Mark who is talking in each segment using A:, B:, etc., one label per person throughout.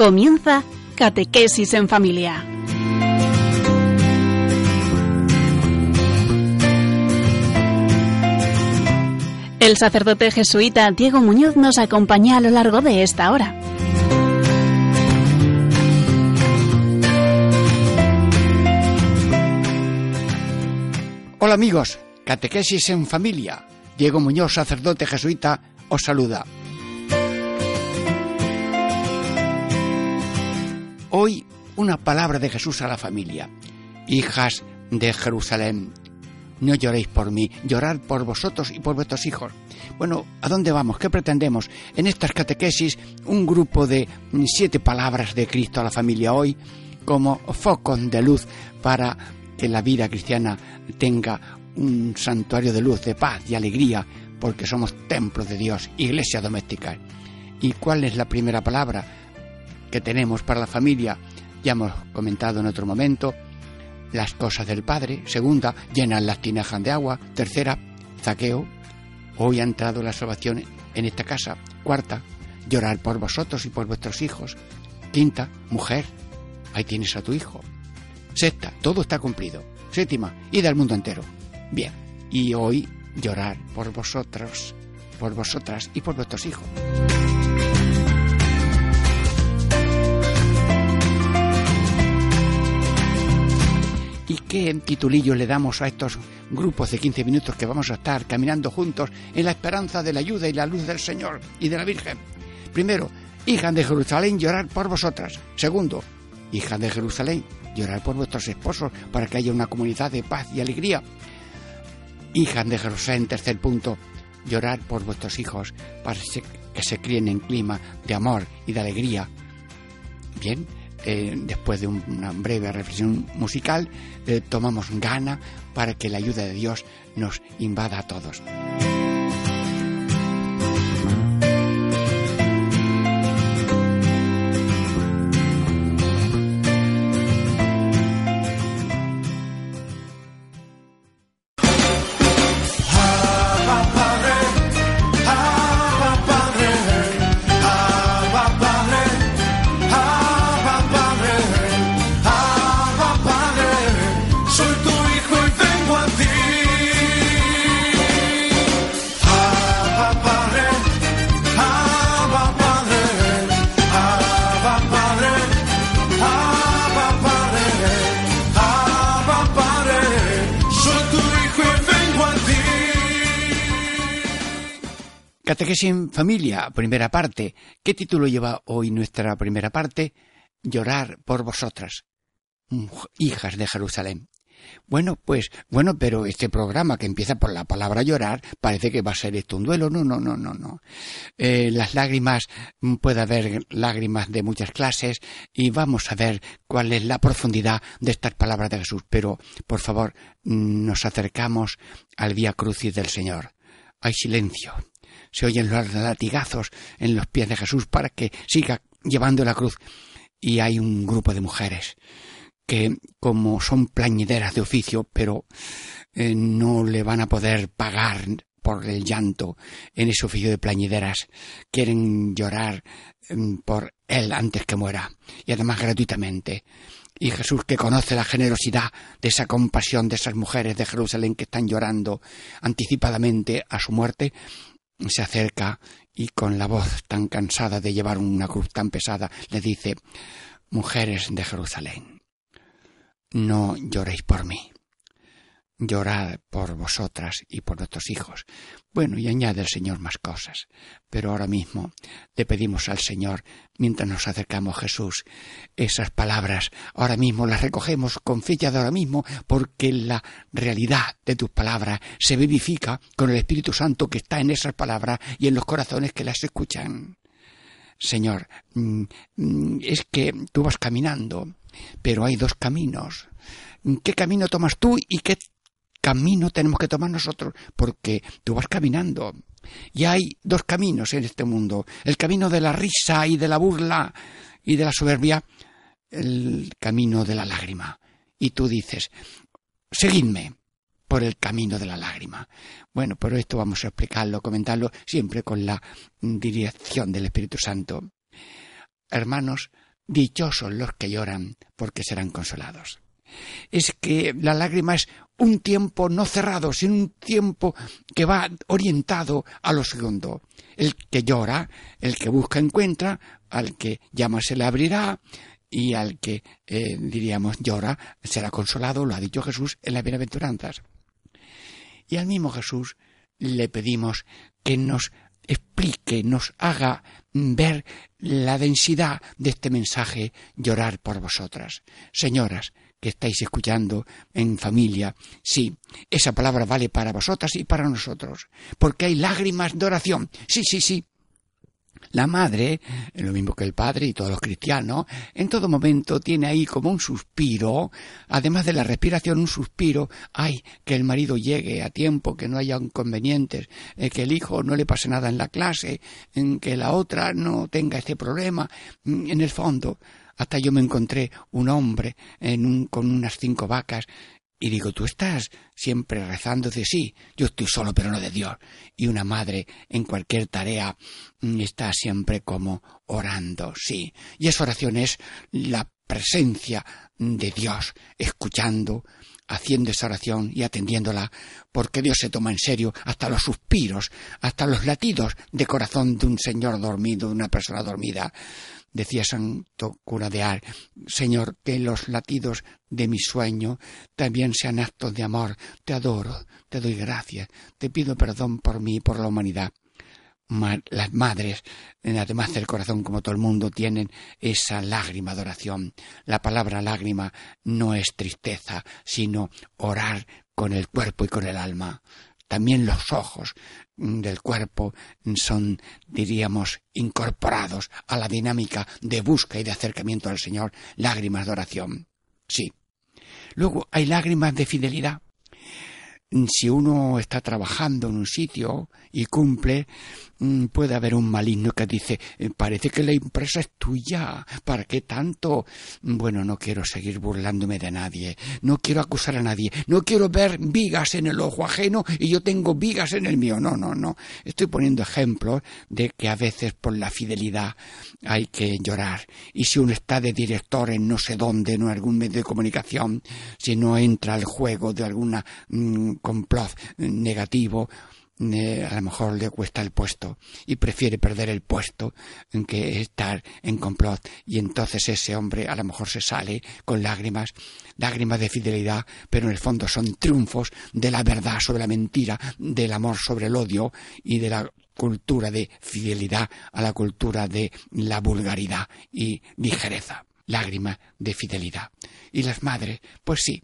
A: Comienza Catequesis en Familia. El sacerdote jesuita Diego Muñoz nos acompaña a lo largo de esta hora.
B: Hola amigos, Catequesis en Familia. Diego Muñoz, sacerdote jesuita, os saluda. Hoy una palabra de Jesús a la familia. Hijas de Jerusalén, no lloréis por mí, llorad por vosotros y por vuestros hijos. Bueno, ¿a dónde vamos? ¿Qué pretendemos? En estas catequesis, un grupo de siete palabras de Cristo a la familia hoy, como focos de luz para que la vida cristiana tenga un santuario de luz, de paz y alegría, porque somos templos de Dios, iglesia doméstica. ¿Y cuál es la primera palabra que tenemos para la familia? Ya hemos comentado en otro momento, las cosas del Padre. Segunda, llenar las tinajas de agua. Tercera, zaqueo. Hoy ha entrado la salvación en esta casa. Cuarta, llorar por vosotros y por vuestros hijos. Quinta, mujer. Ahí tienes a tu hijo. Sexta, todo está cumplido. Séptima, id al mundo entero. Bien, y hoy llorar por vosotros, por vosotras y por vuestros hijos. ¿Y qué titulillo le damos a estos grupos de 15 minutos que vamos a estar caminando juntos en la esperanza de la ayuda y la luz del Señor y de la Virgen? Primero, hijas de Jerusalén, llorar por vosotras. Segundo, hijas de Jerusalén, llorar por vuestros esposos para que haya una comunidad de paz y alegría. Hijas de Jerusalén, tercer punto, llorar por vuestros hijos para que se críen en clima de amor y de alegría. Bien, eh, después de una breve reflexión musical, eh, tomamos gana para que la ayuda de Dios nos invada a todos. Catequesis familia, primera parte. ¿Qué título lleva hoy nuestra primera parte? Llorar por vosotras, hijas de Jerusalén. Bueno, pues, bueno, pero este programa que empieza por la palabra llorar, parece que va a ser esto un duelo. No, no, no, no, no. Eh, las lágrimas, mm, puede haber lágrimas de muchas clases y vamos a ver cuál es la profundidad de estas palabras de Jesús. Pero, por favor, mm, nos acercamos al vía crucis del Señor. Hay silencio se oyen los latigazos en los pies de Jesús para que siga llevando la cruz. Y hay un grupo de mujeres que, como son plañideras de oficio, pero eh, no le van a poder pagar por el llanto en ese oficio de plañideras, quieren llorar mm, por él antes que muera, y además gratuitamente. Y Jesús, que conoce la generosidad de esa compasión de esas mujeres de Jerusalén que están llorando anticipadamente a su muerte, se acerca y con la voz tan cansada de llevar una cruz tan pesada le dice Mujeres de Jerusalén, no lloréis por mí, llorad por vosotras y por nuestros hijos. Bueno, y añade el Señor más cosas, pero ahora mismo le pedimos al Señor, mientras nos acercamos a Jesús, esas palabras, ahora mismo las recogemos con fecha de ahora mismo, porque la realidad de tus palabras se vivifica con el Espíritu Santo que está en esas palabras y en los corazones que las escuchan. Señor, mm, mm, es que tú vas caminando, pero hay dos caminos. ¿Qué camino tomas tú y qué camino tenemos que tomar nosotros, porque tú vas caminando. Y hay dos caminos en este mundo, el camino de la risa y de la burla y de la soberbia, el camino de la lágrima. Y tú dices, seguidme por el camino de la lágrima. Bueno, pero esto vamos a explicarlo, comentarlo siempre con la dirección del Espíritu Santo. Hermanos, Dichosos los que lloran, porque serán consolados. Es que la lágrima es un tiempo no cerrado, sino un tiempo que va orientado a lo segundo. El que llora, el que busca encuentra, al que llama se le abrirá, y al que, eh, diríamos, llora, será consolado, lo ha dicho Jesús en las bienaventuranzas. Y al mismo Jesús le pedimos que nos explique, nos haga ver la densidad de este mensaje, llorar por vosotras. Señoras, que estáis escuchando en familia, sí, esa palabra vale para vosotras y para nosotros, porque hay lágrimas de oración. Sí, sí, sí, la madre, lo mismo que el padre y todos los cristianos, en todo momento tiene ahí como un suspiro, además de la respiración, un suspiro, ay, que el marido llegue a tiempo, que no haya inconvenientes, eh, que el hijo no le pase nada en la clase, en que la otra no tenga este problema. En el fondo, hasta yo me encontré un hombre en un, con unas cinco vacas y digo, tú estás siempre rezando de sí, yo estoy solo pero no de Dios. Y una madre en cualquier tarea mm, está siempre como orando, sí. Y esa oración es la presencia de Dios, escuchando, haciendo esa oración y atendiéndola, porque Dios se toma en serio hasta los suspiros, hasta los latidos de corazón de un señor dormido, de una persona dormida decía Santo Cura de Ar, Señor, que los latidos de mi sueño también sean actos de amor. Te adoro, te doy gracias, te pido perdón por mí y por la humanidad. las madres, además del corazón, como todo el mundo, tienen esa lágrima de oración. La palabra lágrima no es tristeza, sino orar con el cuerpo y con el alma. También los ojos del cuerpo son, diríamos, incorporados a la dinámica de busca y de acercamiento al Señor, lágrimas de oración. Sí. Luego hay lágrimas de fidelidad. Si uno está trabajando en un sitio y cumple, puede haber un maligno que dice eh, parece que la empresa es tuya, ¿para qué tanto? Bueno, no quiero seguir burlándome de nadie, no quiero acusar a nadie, no quiero ver vigas en el ojo ajeno y yo tengo vigas en el mío, no, no, no. Estoy poniendo ejemplos de que a veces por la fidelidad hay que llorar. Y si uno está de director en no sé dónde, en algún medio de comunicación, si no entra al juego de alguna mm, complot negativo, eh, a lo mejor le cuesta el puesto y prefiere perder el puesto que estar en complot y entonces ese hombre a lo mejor se sale con lágrimas, lágrimas de fidelidad, pero en el fondo son triunfos de la verdad sobre la mentira, del amor sobre el odio y de la cultura de fidelidad a la cultura de la vulgaridad y ligereza lágrimas de fidelidad. Y las madres, pues sí,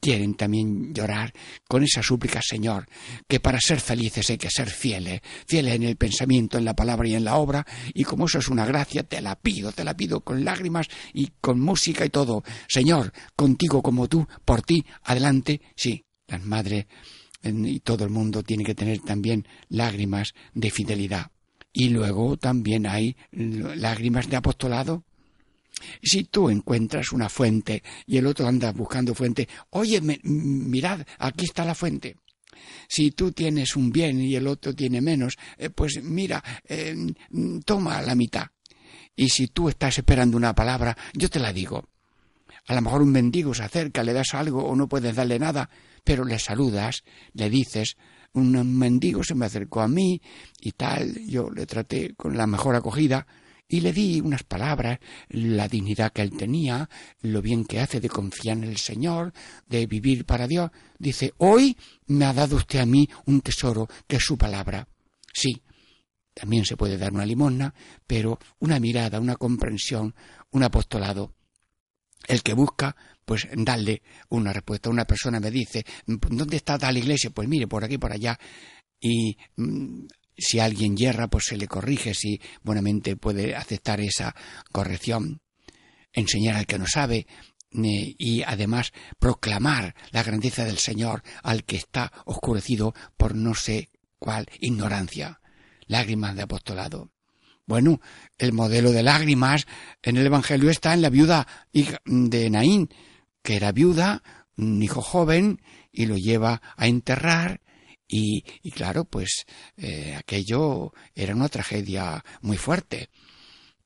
B: quieren también llorar con esa súplica, Señor, que para ser felices hay que ser fieles, fieles en el pensamiento, en la palabra y en la obra, y como eso es una gracia, te la pido, te la pido con lágrimas y con música y todo. Señor, contigo como tú, por ti, adelante, sí, las madres y todo el mundo tiene que tener también lágrimas de fidelidad. Y luego también hay lágrimas de apostolado, si tú encuentras una fuente y el otro anda buscando fuente, oye, mirad, aquí está la fuente. Si tú tienes un bien y el otro tiene menos, eh, pues mira, eh, toma la mitad. Y si tú estás esperando una palabra, yo te la digo. A lo mejor un mendigo se acerca, le das algo o no puedes darle nada, pero le saludas, le dices, un mendigo se me acercó a mí y tal, yo le traté con la mejor acogida, y le di unas palabras, la dignidad que él tenía, lo bien que hace de confiar en el Señor, de vivir para Dios. Dice, hoy me ha dado usted a mí un tesoro que es su palabra. Sí, también se puede dar una limosna, pero una mirada, una comprensión, un apostolado. El que busca, pues darle una respuesta. Una persona me dice, ¿dónde está tal iglesia? Pues mire, por aquí, por allá. Y mm, si alguien yerra, pues se le corrige si buenamente puede aceptar esa corrección. Enseñar al que no sabe eh, y además proclamar la grandeza del Señor al que está oscurecido por no sé cuál ignorancia. Lágrimas de apostolado. Bueno, el modelo de lágrimas en el Evangelio está en la viuda de Naín, que era viuda, un hijo joven, y lo lleva a enterrar, y, claro, pues eh, aquello era una tragedia muy fuerte.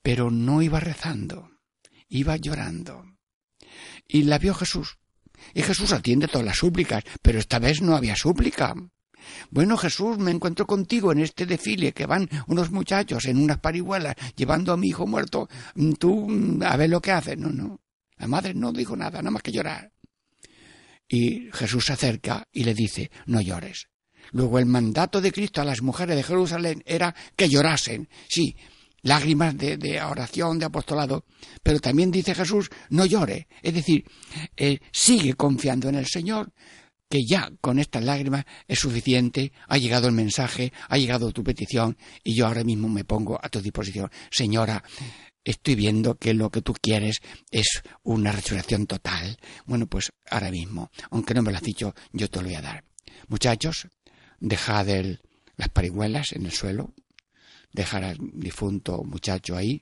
B: pero no iba rezando, iba llorando. Y la vio Jesús. Y Jesús atiende todas las súplicas, pero esta vez no había súplica. Bueno, Jesús, me encuentro contigo en este desfile que van unos muchachos en unas parihuelas llevando a mi hijo muerto. Tú, a ver lo que haces. No, no. La madre no dijo nada, nada más que llorar. Y Jesús se acerca y le dice, no llores. Luego el mandato de Cristo a las mujeres de Jerusalén era que llorasen. Sí, lágrimas de, oración, de apostolado. Pero también dice Jesús, no llore. Es decir, sigue confiando en el Señor, que ya con estas lágrimas es suficiente, ha llegado el mensaje, ha llegado tu petición y yo ahora mismo me pongo a tu disposición. Señora, estoy viendo que lo que tú quieres es una resurrección total. Bueno, pues ahora mismo, aunque no me lo has dicho, yo te lo voy a dar. Muchachos, dejad las parihuelas en el suelo, dejar al difunto muchacho ahí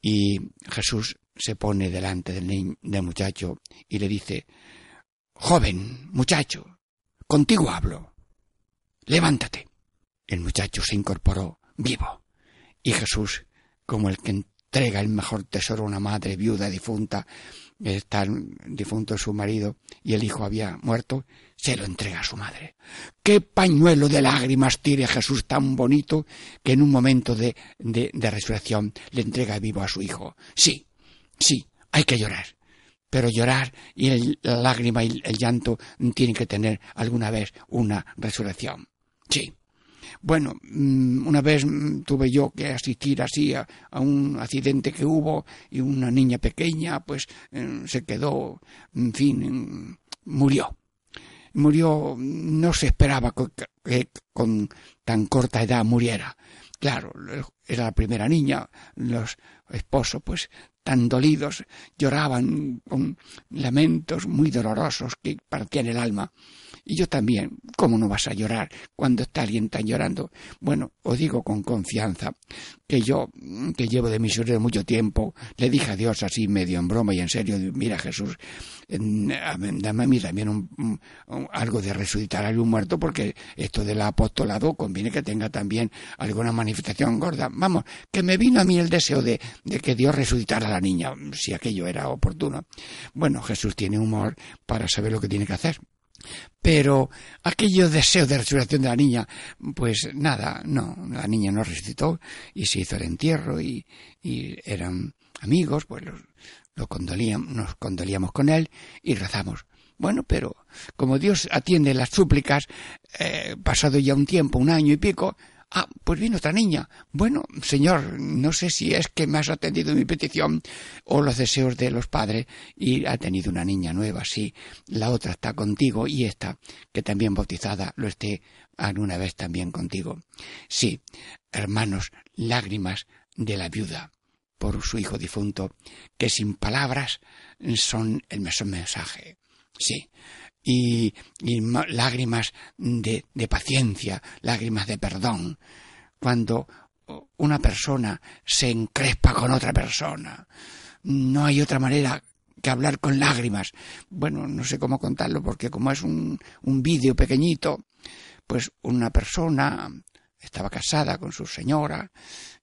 B: y Jesús se pone delante del, del muchacho y le dice Joven, muchacho, contigo hablo. Levántate. El muchacho se incorporó vivo. Y Jesús, como el que entrega el mejor tesoro a una madre viuda difunta, está difunto su marido y el hijo había muerto, se lo entrega a su madre. Qué pañuelo de lágrimas tiene Jesús tan bonito que en un momento de, de, de resurrección le entrega vivo a su hijo. Sí, sí, hay que llorar pero llorar y la lágrima y el llanto tienen que tener alguna vez una resurrección. Sí. Bueno, mm, una vez mm, tuve yo que asistir así a, un accidente que hubo y una niña pequeña pues eh, se quedó, en fin, murió. Murió, no se esperaba que con tan corta edad muriera. Claro, era la primera niña, los esposos pues tan dolidos, lloraban con lamentos muy dolorosos que partían el alma. Y yo también, ¿cómo no vas a llorar cuando está alguien tan llorando? Bueno, os digo con confianza que yo, que llevo de misionero mucho tiempo, le dije a Dios así medio en broma y en serio, mira Jesús, dame a mí también un, algo de resucitar a algún muerto porque esto del apostolado conviene que tenga también alguna manifestación gorda. Vamos, que me vino a mí el deseo de, de que Dios resucitara la niña, si aquello era oportuno. Bueno, Jesús tiene humor para saber lo que tiene que hacer. Pero aquello deseo de resurrección de la niña, pues nada, no, la niña no resucitó y se hizo el entierro y, eran amigos, pues lo condolíamos, nos condolíamos con él y rezamos. Bueno, pero como Dios atiende las súplicas, eh, pasado ya un tiempo, un año y pico, Ah, pues viene otra niña. Bueno, señor, no sé si es que me has atendido mi petición o los deseos de los padres y ha tenido una niña nueva, sí. La otra está contigo y esta, que también bautizada, lo esté alguna vez también contigo. Sí, hermanos, lágrimas de la viuda por su hijo difunto, que sin palabras son el mensaje. Sí, y, lágrimas de, de paciencia, lágrimas de perdón, cuando una persona se encrespa con otra persona. No hay otra manera que hablar con lágrimas. Bueno, no sé cómo contarlo porque como es un, un vídeo pequeñito, pues una persona estaba casada con su señora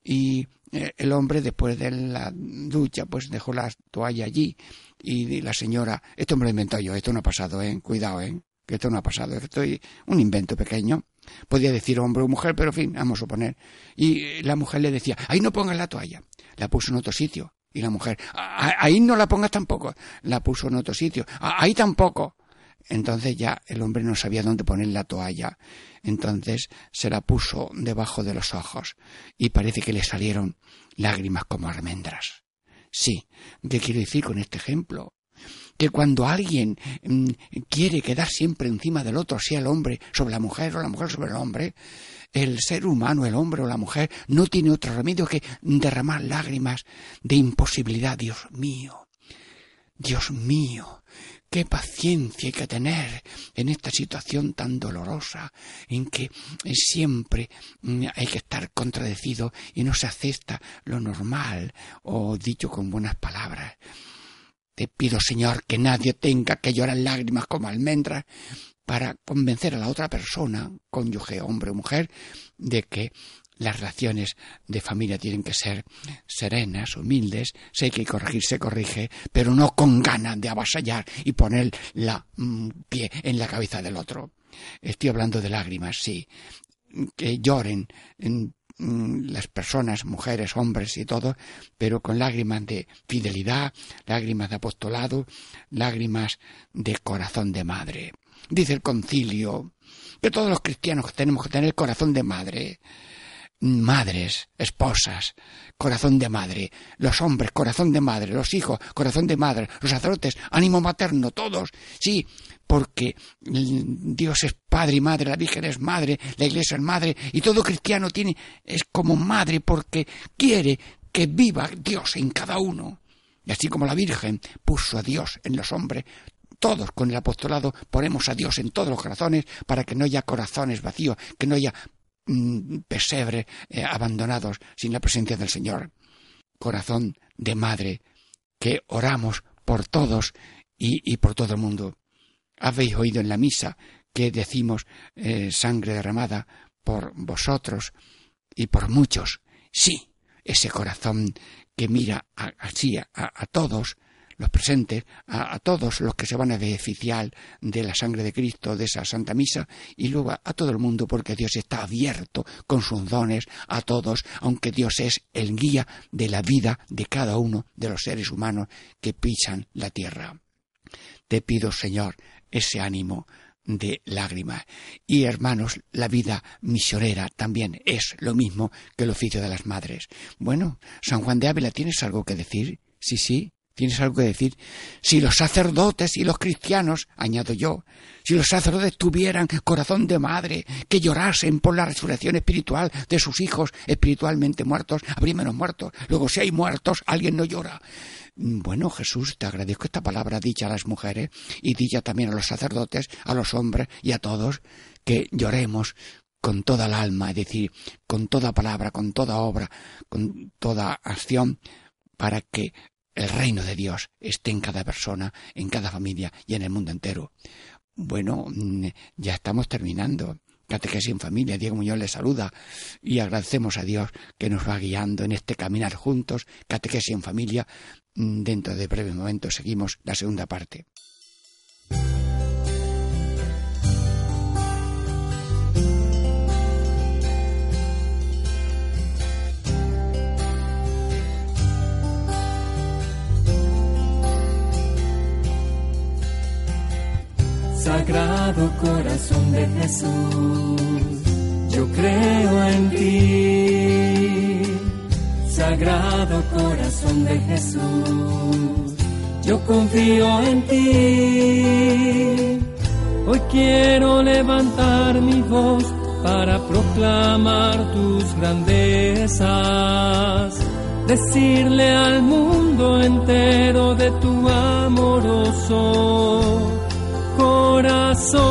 B: y eh, el hombre después de la ducha pues dejó la toalla allí y la señora, esto me lo he inventado yo, esto no ha pasado, eh, cuidado, eh, que esto no ha pasado, estoy un invento pequeño. Podía decir hombre o mujer, pero en fin, vamos a suponer. Y la mujer le decía, ahí no pongas la toalla. La puso en otro sitio. Y la mujer, ahí no la pongas tampoco. La puso en otro sitio. Ahí tampoco. Entonces ya el hombre no sabía dónde poner la toalla. Entonces se la puso debajo de los ojos y parece que le salieron lágrimas como almendras. Sí, ¿qué quiero decir con este ejemplo? Que cuando alguien mm, quiere quedar siempre encima del otro, sea el hombre sobre la mujer o la mujer sobre el hombre, el ser humano, el hombre o la mujer, no tiene otro remedio que derramar lágrimas de imposibilidad. Dios mío, Dios mío, qué paciencia hay que tener en esta situación tan dolorosa en que siempre mm, hay que estar contradecido y no se acepta lo normal o dicho con buenas palabras. Te pido, Señor, que nadie tenga que llorar lágrimas como almendras para convencer a la otra persona, cónyuge, hombre o mujer, de que las relaciones de familia tienen que ser serenas, humildes, que hay que corregir, se corrige, pero no con ganas de avasallar y poner la mm, pie en la cabeza del otro. Estoy hablando de lágrimas, sí. Que lloren mm, las personas, mujeres, hombres y todo, pero con lágrimas de fidelidad, lágrimas de apostolado, lágrimas de corazón de madre. Dice el concilio que todos los cristianos tenemos que tener corazón de madre madres, esposas, corazón de madre, los hombres, corazón de madre, los hijos, corazón de madre, los sacerdotes, ánimo materno, todos, sí, porque Dios es padre y madre, la Virgen es madre, la Iglesia es madre, y todo cristiano tiene, es como madre porque quiere que viva Dios en cada uno. Y así como la Virgen puso a Dios en los hombres, todos con el apostolado ponemos a Dios en todos los corazones para que no haya corazones vacíos, que no haya pesebre eh, abandonados sin la presencia del Señor. Corazón de madre, que oramos por todos y, por todo el mundo. Habéis oído en la misa que decimos eh, sangre derramada por vosotros y por muchos. Sí, ese corazón que mira así a todos los presentes, a, todos los que se van a beneficiar de la sangre de Cristo, de esa Santa Misa, y luego a, todo el mundo, porque Dios está abierto con sus dones a todos, aunque Dios es el guía de la vida de cada uno de los seres humanos que pisan la tierra. Te pido, Señor, ese ánimo de lágrimas. Y hermanos, la vida misionera también es lo mismo que el oficio de las madres. Bueno, San Juan de Ávila, ¿tienes algo que decir? Sí, sí. ¿Tienes algo que decir? Si los sacerdotes y los cristianos, añado yo, si los sacerdotes tuvieran corazón de madre, que llorasen por la resurrección espiritual de sus hijos espiritualmente muertos, habría menos muertos. Luego, si hay muertos, alguien no llora. Bueno, Jesús, te agradezco esta palabra dicha a las mujeres y dicha también a los sacerdotes, a los hombres y a todos, que lloremos con toda el alma, es decir, con toda palabra, con toda obra, con toda acción, para que el reino de Dios esté en cada persona, en cada familia y en el mundo entero. Bueno, mm, ya estamos terminando. Catequesis en familia, Diego Muñoz le saluda y agradecemos a Dios que nos va guiando en este caminar juntos. Catequesis en familia, mm, dentro de breves momentos seguimos la segunda parte.
C: Sagrado corazón de Jesús, yo creo en ti. Sagrado corazón de Jesús, yo confío en ti. Hoy quiero levantar mi voz para proclamar tus grandezas, decirle al mundo entero de tu amoroso corazón.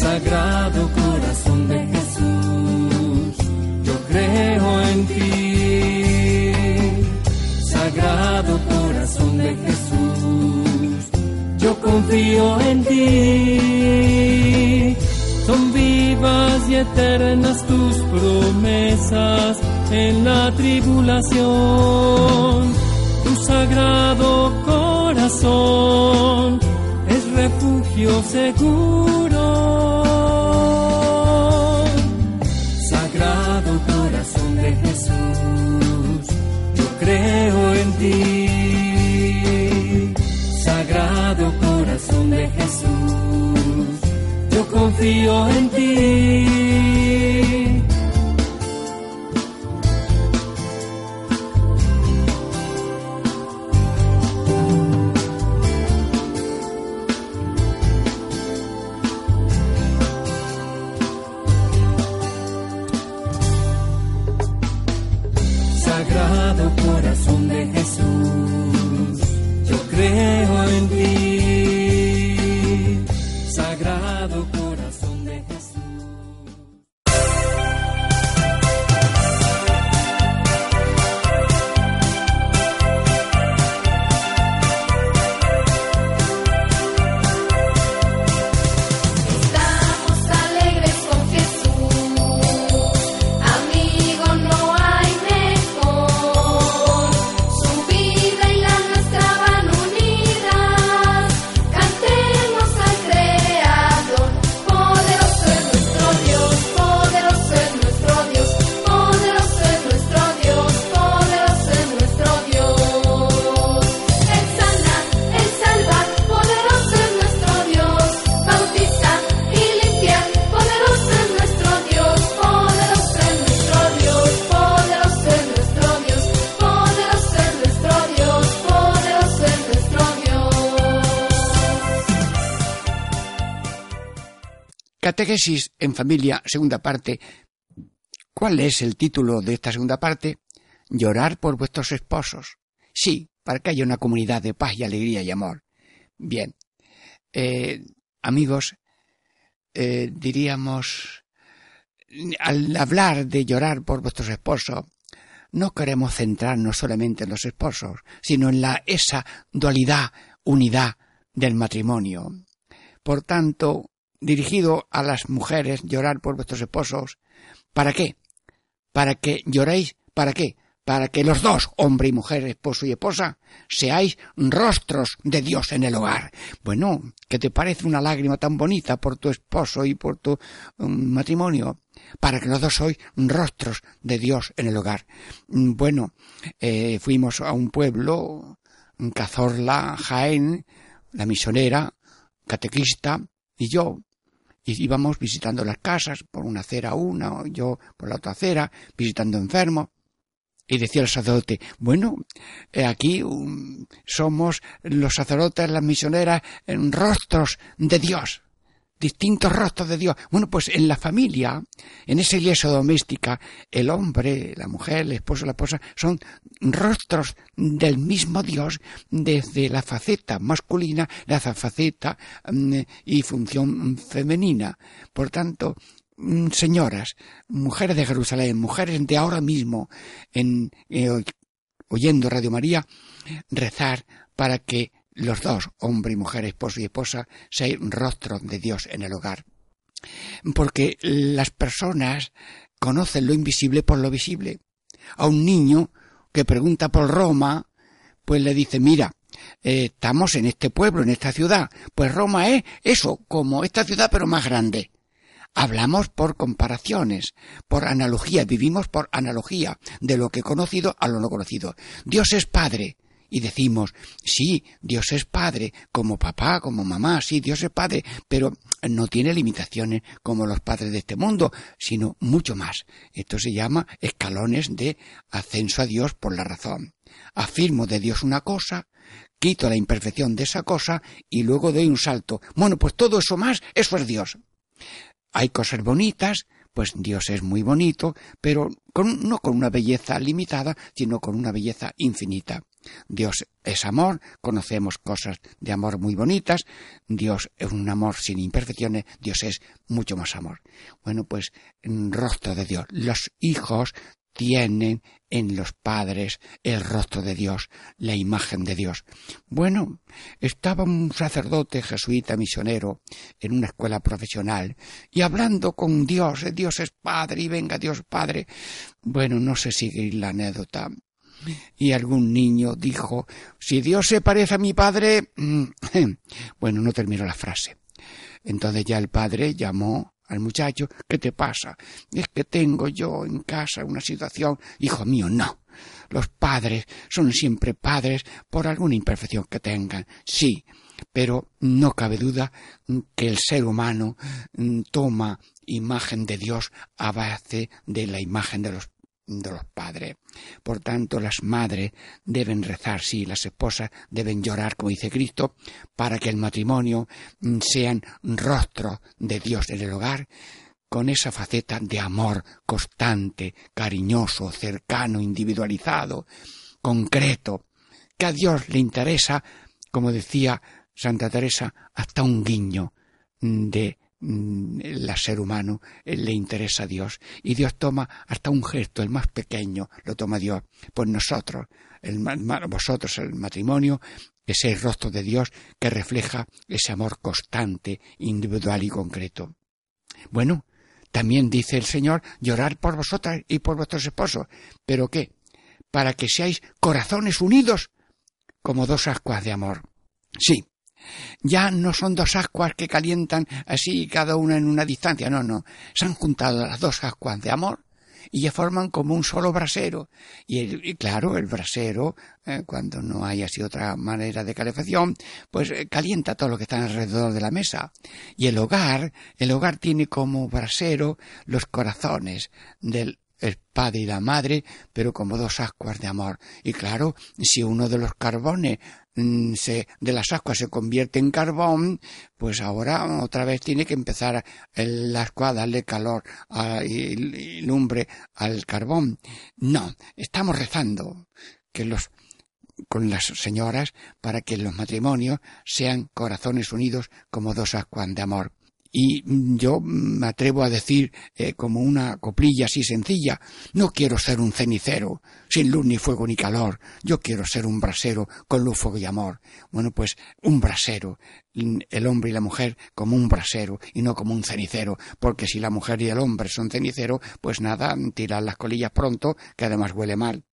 C: Sagrado corazón de Jesús, yo creo en ti. Sagrado corazón de Jesús, yo confío en ti. Son vivas y eternas tus promesas en la tribulación tu sagrado corazón es refugio seguro. Sagrado corazón de Jesús, yo creo en ti. Sagrado corazón de Jesús, yo confío en ti.
B: En familia, segunda parte. ¿Cuál es el título de esta segunda parte? Llorar por vuestros esposos. Sí, para que haya una comunidad de paz y alegría y amor. Bien. Eh, amigos, eh, diríamos, al hablar de llorar por vuestros esposos, no queremos centrarnos solamente en los esposos, sino en la esa dualidad, unidad del matrimonio. Por tanto, dirigido a las mujeres, llorar por vuestros esposos, ¿para qué? Para que lloréis, ¿para qué? Para que los dos, hombre y mujer, esposo y esposa, seáis rostros de Dios en el hogar. Bueno, ¿qué te parece una lágrima tan bonita por tu esposo y por tu um, matrimonio? Para que los dos sois rostros de Dios en el hogar. Mm, bueno, eh, fuimos a un pueblo, Cazorla, Jaén, la misionera, catequista, y yo, y íbamos visitando las casas, por una acera una, yo por la otra acera, visitando enfermos. Y decía el sacerdote, bueno, eh, aquí um, somos los sacerdotes, las misioneras, en rostros de Dios distintos rostros de Dios. Bueno, pues en la familia, en esa iglesia doméstica, el hombre, la mujer, el esposo, la esposa, son rostros del mismo Dios desde la faceta masculina, la faceta mm, y función femenina. Por tanto, mm, señoras, mujeres de Jerusalén, mujeres de ahora mismo, en, eh, oyendo Radio María, rezar para que los dos, hombre y mujer, esposo y esposa, sean rostros de Dios en el hogar. Porque las personas conocen lo invisible por lo visible. A un niño que pregunta por Roma, pues le dice, mira, eh, estamos en este pueblo, en esta ciudad. Pues Roma es eso, como esta ciudad, pero más grande. Hablamos por comparaciones, por analogía, vivimos por analogía de lo que conocido a lo no conocido. Dios es Padre, y decimos, sí, Dios es Padre, como papá, como mamá, sí, Dios es Padre, pero no tiene limitaciones como los padres de este mundo, sino mucho más. Esto se llama escalones de ascenso a Dios por la razón. Afirmo de Dios una cosa, quito la imperfección de esa cosa y luego doy un salto. Bueno, pues todo eso más, eso es Dios. Hay cosas bonitas, pues Dios es muy bonito, pero no con una belleza limitada, sino con una belleza infinita. Dios es amor, conocemos cosas de amor muy bonitas, Dios es un amor sin imperfecciones, Dios es mucho más amor. Bueno, pues rostro de Dios, los hijos tienen en los padres el rostro de Dios, la imagen de Dios. Bueno, estaba un sacerdote jesuita misionero en una escuela profesional y hablando con Dios, Dios es Padre y venga Dios Padre. Bueno, no sé si la anécdota y algún niño dijo si Dios se parece a mi padre. Mm, bueno, no terminó la frase. Entonces ya el padre llamó al muchacho ¿Qué te pasa? Es que tengo yo en casa una situación. Hijo mío, no. Los padres son siempre padres por alguna imperfección que tengan. Sí, pero no cabe duda que el ser humano mm, toma imagen de Dios a base de la imagen de los de los padres. Por tanto, las madres deben rezar, sí, las esposas deben llorar, como dice Cristo, para que el matrimonio mm, sean rostro de Dios en el hogar, con esa faceta de amor constante, cariñoso, cercano, individualizado, concreto, que a Dios le interesa, como decía Santa Teresa, hasta un guiño de Mm, el ser humano eh, le interesa a Dios y Dios toma hasta un gesto, el más pequeño, lo toma Dios. Pues nosotros, el, vosotros, el matrimonio, ese rostro de Dios que refleja ese amor constante, individual y concreto. Bueno, también dice el Señor, llorar por vosotras y por vuestros esposos. ¿Pero qué? Para que seáis corazones unidos como dos ascuas de amor. Sí, ya no son dos ascuas que calientan así cada una en una distancia, no, no. Se han juntado las dos ascuas de amor y ya forman como un solo brasero. Y, claro, el brasero, eh, cuando no hay así otra manera de calefacción, pues eh, calienta todo lo que está alrededor de la mesa. Y el hogar, el hogar tiene como brasero los corazones del el padre y la madre, pero como dos ascuas de amor. Y claro, si uno de los carbones mm, se, de las ascuas se convierte en carbón, pues ahora otra vez tiene que empezar el ascua a darle calor y lumbre al carbón. No, estamos rezando que los con las señoras para que los matrimonios sean corazones unidos como dos ascuas de amor. Y yo me atrevo a decir eh, como una coplilla así sencilla, no quiero ser un cenicero, sin luz ni fuego ni calor, yo quiero ser un brasero con luz, fuego y amor. Bueno, pues un brasero, el hombre y la mujer como un brasero y no como un cenicero, porque si la mujer y el hombre son cenicero, pues nada, tiran las colillas pronto, que además huele mal.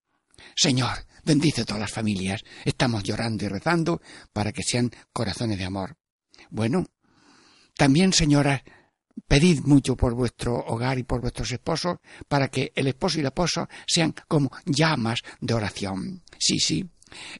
B: Señor, bendice todas las familias. Estamos llorando y rezando para que sean corazones de amor. Bueno, también, señoras, pedid mucho por vuestro hogar y por vuestros esposos para que el esposo y la esposa sean como llamas de oración. Sí, sí,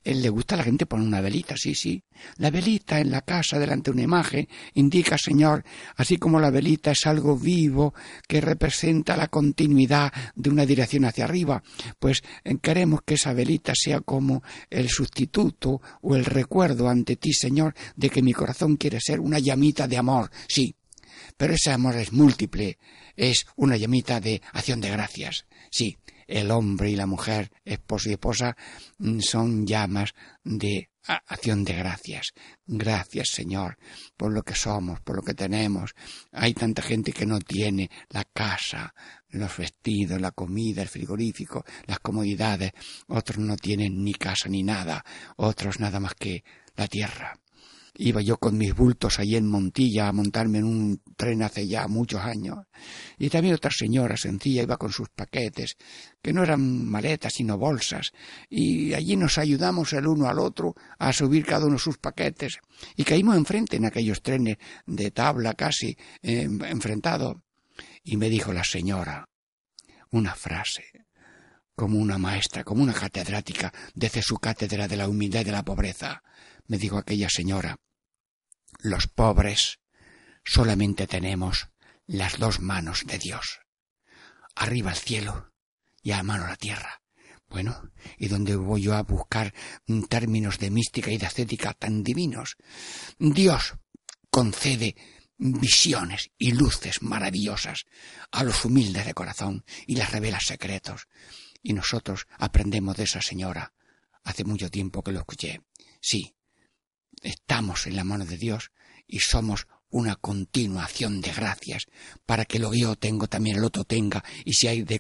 B: él le gusta a la gente poner una velita, sí, sí. La velita en la casa delante de una imagen indica, Señor, así como la velita es algo vivo que representa la continuidad de una dirección hacia arriba, pues eh, queremos que esa velita sea como el sustituto o el recuerdo ante ti, Señor, de que mi corazón quiere ser una llamita de amor, sí. Pero ese amor es múltiple, es una llamita de acción de gracias, sí el hombre y la mujer, esposo y esposa, mm, son llamas de acción de gracias. Gracias, Señor, por lo que somos, por lo que tenemos. Hay tanta gente que no tiene la casa, los vestidos, la comida, el frigorífico, las comodidades. Otros no tienen ni casa ni nada. Otros nada más que la tierra. Iba yo con mis bultos allí en Montilla a montarme en un tren hace ya muchos años. Y también otra señora sencilla iba con sus paquetes, que no eran maletas sino bolsas. Y allí nos ayudamos el uno al otro a subir cada uno sus paquetes. Y caímos enfrente en aquellos trenes de tabla casi eh, enfrentados. Y me dijo la señora una frase como una maestra, como una catedrática desde su cátedra de la humildad y de la pobreza me dijo aquella señora, los pobres solamente tenemos las dos manos de Dios, arriba el cielo y a mano la tierra. Bueno, ¿y dónde voy yo a buscar términos de mística y de ascética tan divinos? Dios concede visiones y luces maravillosas a los humildes de corazón y les revela secretos. Y nosotros aprendemos de esa señora. Hace mucho tiempo que lo escuché. Sí, estamos en la mano de Dios y somos una continuación de gracias para que lo que yo tengo también el otro tenga y si hay de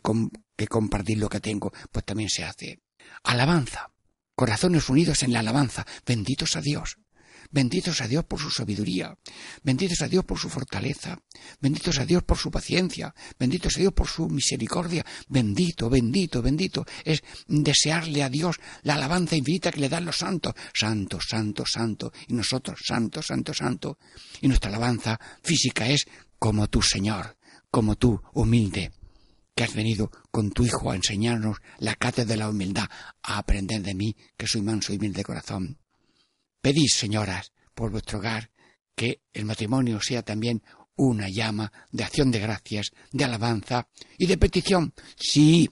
B: que compartir lo que tengo, pues también se hace. Alabanza. Corazones unidos en la alabanza. Benditos a Dios. Benditos a Dios por su sabiduría, benditos a Dios por su fortaleza, benditos a Dios por su paciencia, benditos a Dios por su misericordia, bendito, bendito, bendito. Es desearle a Dios la alabanza infinita que le dan los santos, santo, santo, santo, y nosotros, santo, santo, santo. Y nuestra alabanza física es como tú, Señor, como tú, humilde que has venido con tu Hijo a enseñarnos la cátedra de la humildad, a aprender de mí, que soy manso y humilde de corazón. Pedid, señoras, por vuestro hogar, que el matrimonio sea también una llama de acción de gracias, de alabanza y de petición. Sí,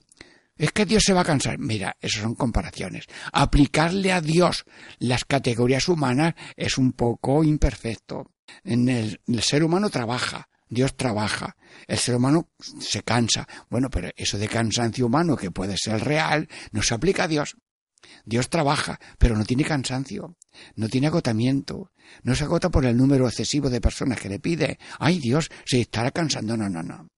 B: es que Dios se va a cansar. Mira, esas son comparaciones. Aplicarle a Dios las categorías humanas es un poco imperfecto. En el, el, ser humano trabaja, Dios trabaja, el ser humano se cansa. Bueno, pero eso de cansancio humano que puede ser real no se aplica a Dios. Dios trabaja, pero no tiene cansancio, no tiene agotamiento, no se agota por el número excesivo de personas que le pide. Ay Dios, se estará cansando. No, no, no.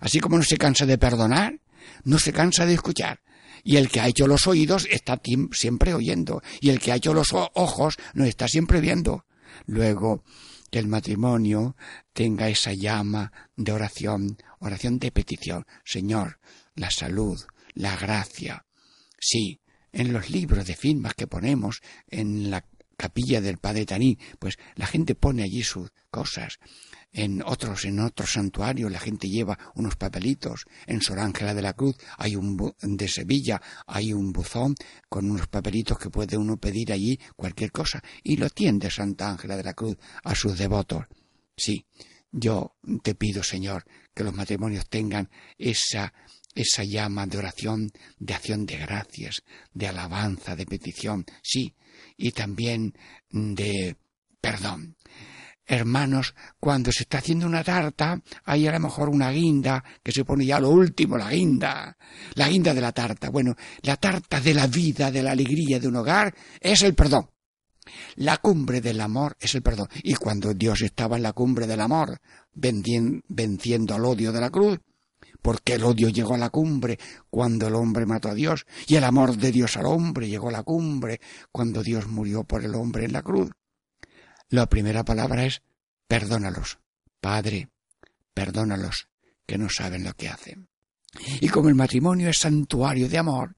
B: Así como no se cansa de perdonar, no se cansa de escuchar. Y el que ha hecho los oídos está siempre oyendo. Y el que ha hecho los ojos no está siempre viendo. Luego, que el matrimonio tenga esa llama de oración, oración de petición. Señor, la salud, la gracia. Sí, en los libros de firmas que ponemos en la capilla del Padre Taní, pues la gente pone allí sus cosas. En otros, en otros santuarios la gente lleva unos papelitos. En Sor Ángela de la Cruz hay un de Sevilla hay un buzón con unos papelitos que puede uno pedir allí cualquier cosa y lo tiende Santa Ángela de la Cruz a sus devotos. Sí, yo te pido, Señor, que los matrimonios tengan esa esa llama de oración, de acción de gracias, de alabanza, de petición, sí, y también de perdón. Hermanos, cuando se está haciendo una tarta, hay a lo mejor una guinda que se pone ya lo último, la guinda, la guinda de la tarta. Bueno, la tarta de la vida, de la alegría de un hogar, es el perdón. La cumbre del amor es el perdón. Y cuando Dios estaba en la cumbre del amor, venciendo al odio de la cruz, porque el odio llegó a la cumbre cuando el hombre mató a Dios, y el amor de Dios al hombre llegó a la cumbre cuando Dios murió por el hombre en la cruz. La primera palabra es perdónalos. Padre, perdónalos, que no saben lo que hacen. Y como el matrimonio es santuario de amor,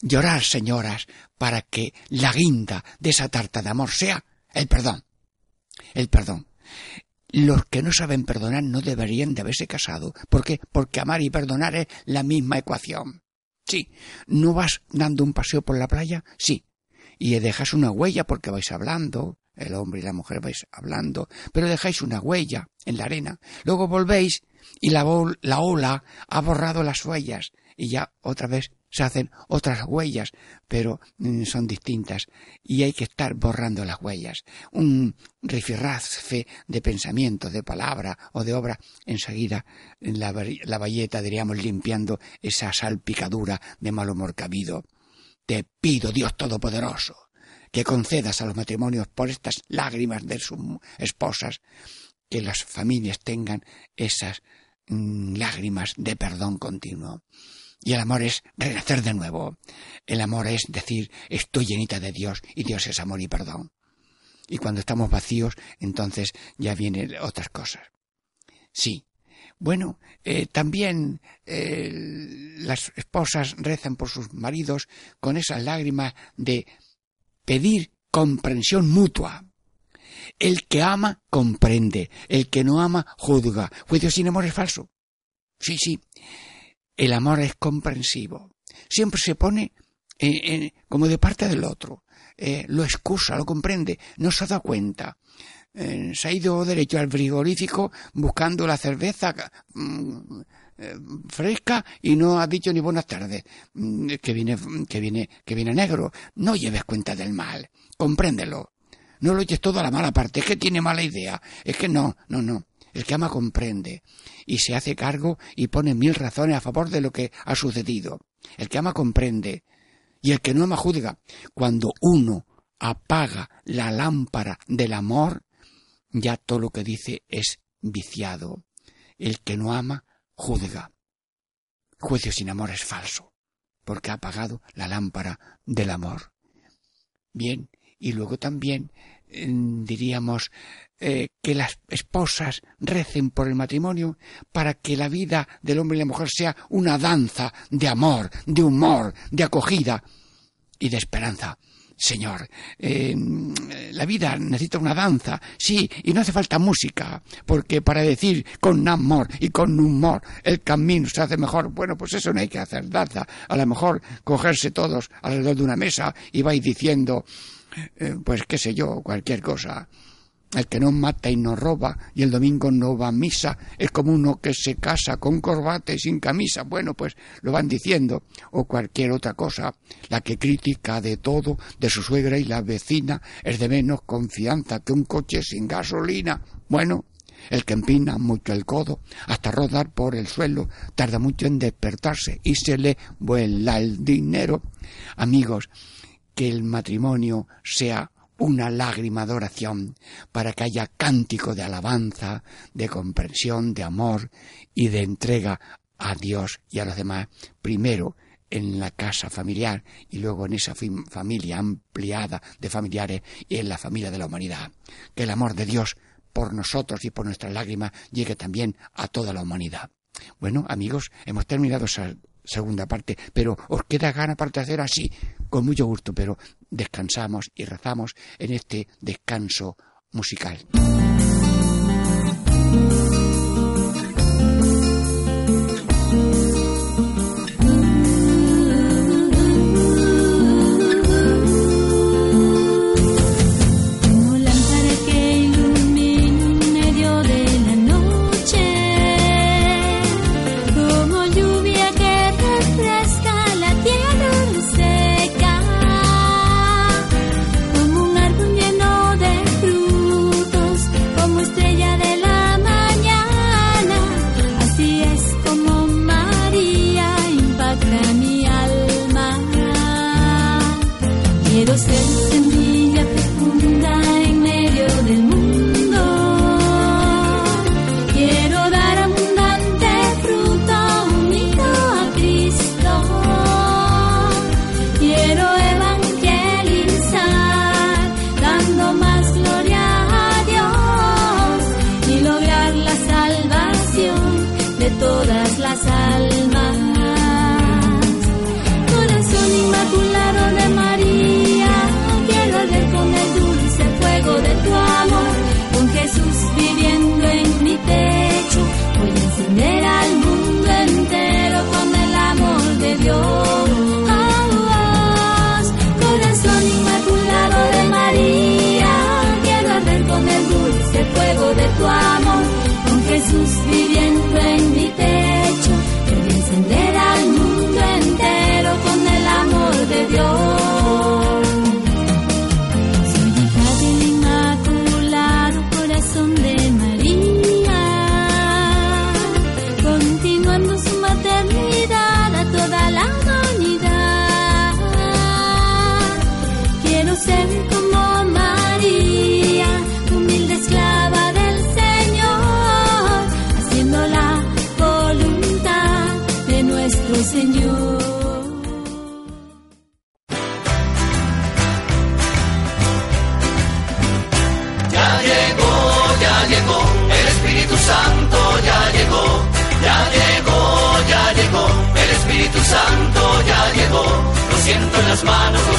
B: llorar, señoras, para que la guinda de esa tarta de amor sea el perdón. El perdón. Los que no saben perdonar no deberían de haberse casado. ¿Por qué? Porque amar y perdonar es la misma ecuación. Sí. ¿No vas dando un paseo por la playa? Sí. Y dejas una huella porque vais hablando, el hombre y la mujer vais hablando, pero dejáis una huella en la arena. Luego volvéis y la, la ola ha borrado las huellas y ya otra vez se hacen otras huellas, pero mm, son distintas y hay que estar borrando las huellas. Un rifirrafe de pensamiento, de palabra o de obra, enseguida la, la valleta, diríamos, limpiando esa salpicadura de mal humor habido. Te pido, Dios Todopoderoso, que concedas a los matrimonios por estas lágrimas de sus esposas, que las familias tengan esas mm, lágrimas de perdón continuo. Y el amor es renacer de nuevo. El amor es decir, estoy llenita de Dios y Dios es amor y perdón. Y cuando estamos vacíos, entonces ya vienen otras cosas. Sí. Bueno, eh, también eh, las esposas rezan por sus maridos con esas lágrimas de pedir comprensión mutua. El que ama comprende, el que no ama juzga. Juicio sin amor es falso. Sí, sí. El amor es comprensivo. Siempre se pone como de parte del otro. Eh, lo excusa, lo comprende, no se da cuenta. Eh, se ha ido derecho al frigorífico buscando la cerveza mm, eh, fresca y no ha dicho ni buenas tardes, mm, que viene, que viene, que viene negro. No lleves cuenta del mal, compréndelo. No lo eches todo a la mala parte, es que tiene mala idea, es que no, no, no. El que ama comprende y se hace cargo y pone mil razones a favor de lo que ha sucedido. El que ama comprende y el que no ama juzga. Cuando uno apaga la lámpara del amor, ya todo lo que dice es viciado. El que no ama juzga. Juicio sin amor es falso, porque ha apagado la lámpara del amor. Bien, y luego también diríamos, eh, que las esposas recen por el matrimonio para que la vida del hombre y la mujer sea una danza de amor, de humor, de acogida y de esperanza. Señor, eh, la vida necesita una danza, sí, y no hace falta música, porque para decir con amor y con humor el camino se hace mejor, bueno, pues eso no hay que hacer danza, a lo mejor cogerse todos alrededor de una mesa y vais diciendo eh, pues qué sé yo, cualquier cosa. El que no mata y no roba y el domingo no va a misa es como uno que se casa con corbata y sin camisa. Bueno, pues lo van diciendo. O cualquier otra cosa. La que critica de todo, de su suegra y la vecina, es de menos confianza que un coche sin gasolina. Bueno, el que empina mucho el codo hasta rodar por el suelo tarda mucho en despertarse y se le vuela el dinero. Amigos, que el matrimonio sea una lágrima de oración, para que haya cántico de alabanza, de comprensión, de amor y de entrega a Dios y a los demás, primero en la casa familiar y luego en esa familia ampliada de familiares y en la familia de la humanidad. Que el amor de Dios por nosotros y por nuestras lágrimas llegue también a toda la humanidad. Bueno, amigos, hemos terminado segunda parte, pero os queda gana para tercera, sí, con mucho gusto, pero descansamos y rezamos en este descanso musical.
D: Cause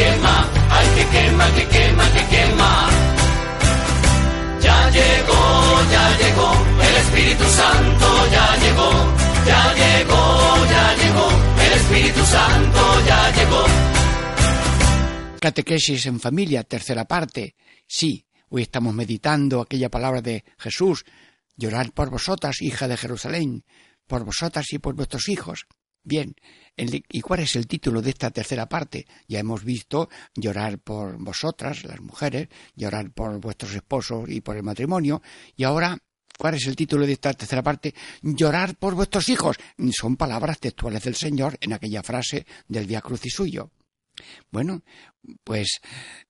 D: quema, que quema, ay que quema, que quema, que quema. Ya llegó, ya llegó, el Espíritu Santo ya llegó, ya llegó, ya llegó, el Espíritu Santo ya llegó.
B: Catequesis en familia, tercera parte. Sí, hoy estamos meditando aquella palabra de Jesús, llorar por vosotras, hija de Jerusalén, por vosotras y por vuestros hijos. Bien, ¿y cuál es el título de esta tercera parte? Ya hemos visto llorar por vosotras, las mujeres, llorar por vuestros esposos y por el matrimonio, y ahora, ¿cuál es el título de esta tercera parte? Llorar por vuestros hijos. Son palabras textuales del Señor en aquella frase del Via Crucis suyo. Bueno, pues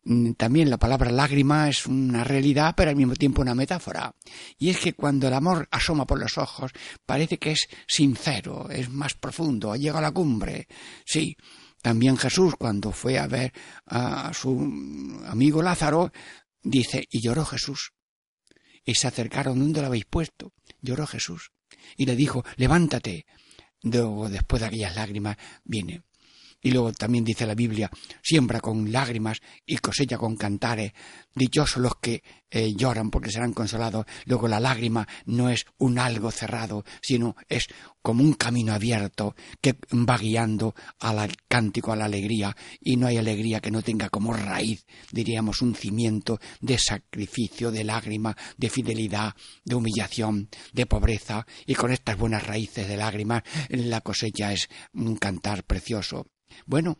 B: mm, también la palabra lágrima es una realidad, pero al mismo tiempo una metáfora. Y es que cuando el amor asoma por los ojos, parece que es sincero, es más profundo, llega a la cumbre. Sí, también Jesús, cuando fue a ver a su amigo Lázaro, dice, y lloró Jesús. Y se acercaron, ¿dónde lo habéis puesto? Lloró Jesús. Y le dijo, levántate. Luego, después de aquellas lágrimas, viene. Y luego también dice la Biblia, siembra con lágrimas y cosecha con cantares. Dichosos los que eh, lloran porque serán consolados. Luego la lágrima no es un algo cerrado, sino es como un camino abierto que va guiando al cántico, a la alegría. Y no hay alegría que no tenga como raíz, diríamos, un cimiento de sacrificio, de lágrima, de fidelidad, de humillación, de pobreza. Y con estas buenas raíces de lágrimas, la cosecha es un cantar precioso. Bueno,